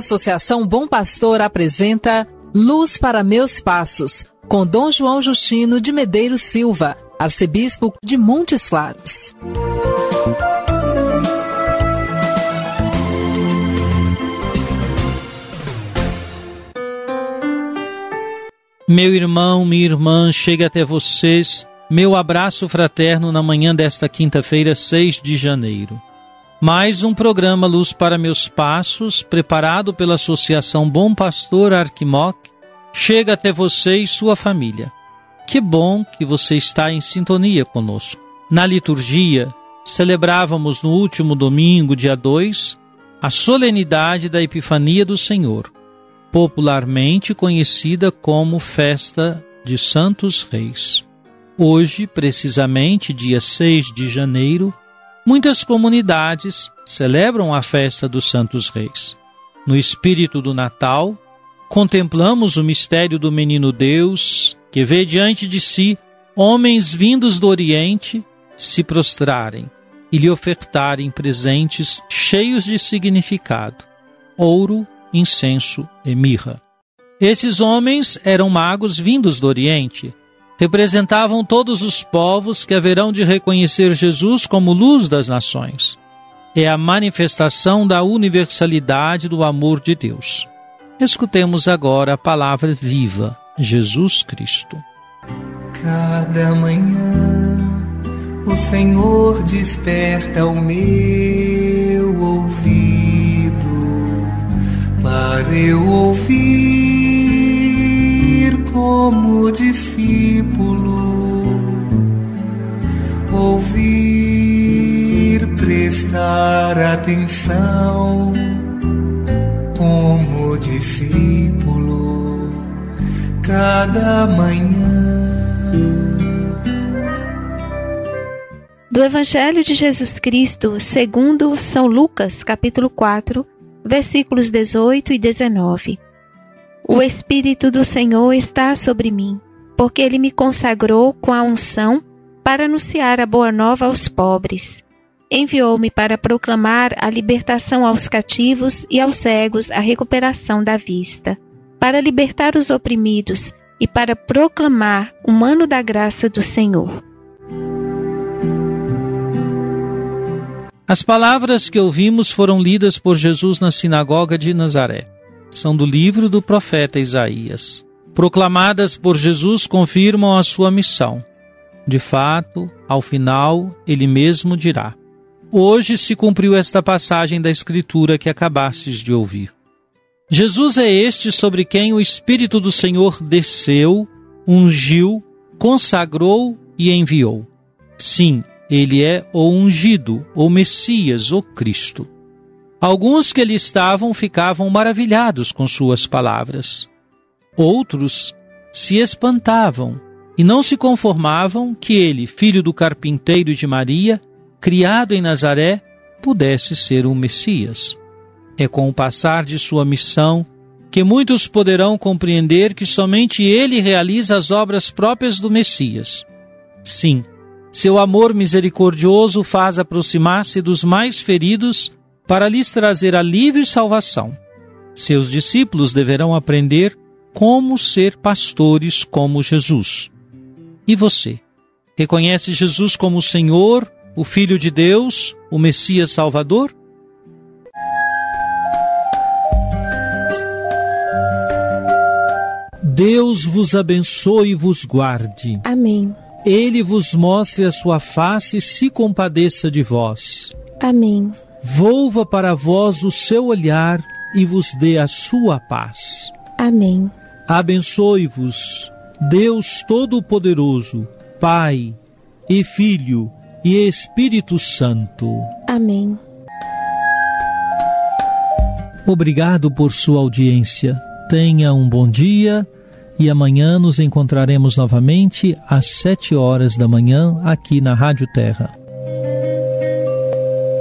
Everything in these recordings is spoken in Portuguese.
Associação Bom Pastor apresenta Luz para Meus Passos, com Dom João Justino de Medeiros Silva, arcebispo de Montes Claros. Meu irmão, minha irmã, chega até vocês meu abraço fraterno na manhã desta quinta-feira, 6 de janeiro. Mais um programa Luz para Meus Passos, preparado pela Associação Bom Pastor Arquimoc, chega até você e sua família. Que bom que você está em sintonia conosco. Na liturgia, celebrávamos no último domingo, dia 2, a solenidade da Epifania do Senhor, popularmente conhecida como Festa de Santos Reis. Hoje, precisamente dia 6 de janeiro, muitas comunidades celebram a festa dos Santos Reis. No espírito do Natal, contemplamos o mistério do menino Deus, que vê diante de si homens vindos do Oriente se prostrarem e lhe ofertarem presentes cheios de significado: ouro, incenso e mirra. Esses homens eram magos vindos do Oriente representavam todos os povos que haverão de reconhecer Jesus como luz das nações. É a manifestação da universalidade do amor de Deus. Escutemos agora a palavra viva, Jesus Cristo. Cada manhã o Senhor desperta o meu ouvido para eu ouvir como discípulo, ouvir, prestar atenção, como discípulo, cada manhã. Do Evangelho de Jesus Cristo, segundo São Lucas, capítulo 4, versículos 18 e 19. O Espírito do Senhor está sobre mim, porque ele me consagrou com a unção para anunciar a boa nova aos pobres. Enviou-me para proclamar a libertação aos cativos e aos cegos a recuperação da vista, para libertar os oprimidos e para proclamar o ano da graça do Senhor. As palavras que ouvimos foram lidas por Jesus na sinagoga de Nazaré são do livro do profeta Isaías. Proclamadas por Jesus confirmam a sua missão. De fato, ao final, ele mesmo dirá: Hoje se cumpriu esta passagem da Escritura que acabastes de ouvir. Jesus é este sobre quem o Espírito do Senhor desceu, ungiu, consagrou e enviou. Sim, ele é o ungido, o Messias, o Cristo. Alguns que ali estavam ficavam maravilhados com suas palavras. Outros se espantavam e não se conformavam que ele, filho do carpinteiro de Maria, criado em Nazaré, pudesse ser o Messias. É com o passar de sua missão que muitos poderão compreender que somente ele realiza as obras próprias do Messias. Sim, seu amor misericordioso faz aproximar-se dos mais feridos para lhes trazer alívio e salvação. Seus discípulos deverão aprender como ser pastores como Jesus. E você? Reconhece Jesus como o Senhor, o Filho de Deus, o Messias Salvador? Deus vos abençoe e vos guarde. Amém. Ele vos mostre a sua face e se compadeça de vós. Amém volva para vós o seu olhar e vos dê a sua paz. Amém. Abençoe-vos, Deus Todo-Poderoso, Pai e Filho e Espírito Santo. Amém. Obrigado por sua audiência. tenha um bom dia e amanhã nos encontraremos novamente às sete horas da manhã aqui na Rádio Terra.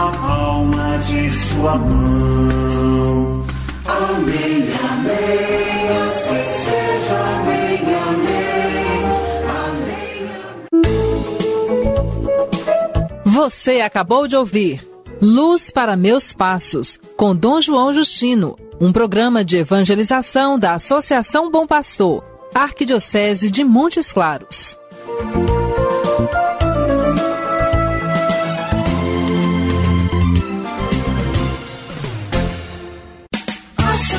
na palma de sua mão. Amém, amém, assim seja, amém, amém, amém. Você acabou de ouvir Luz para Meus Passos, com Dom João Justino, um programa de evangelização da Associação Bom Pastor, Arquidiocese de Montes Claros.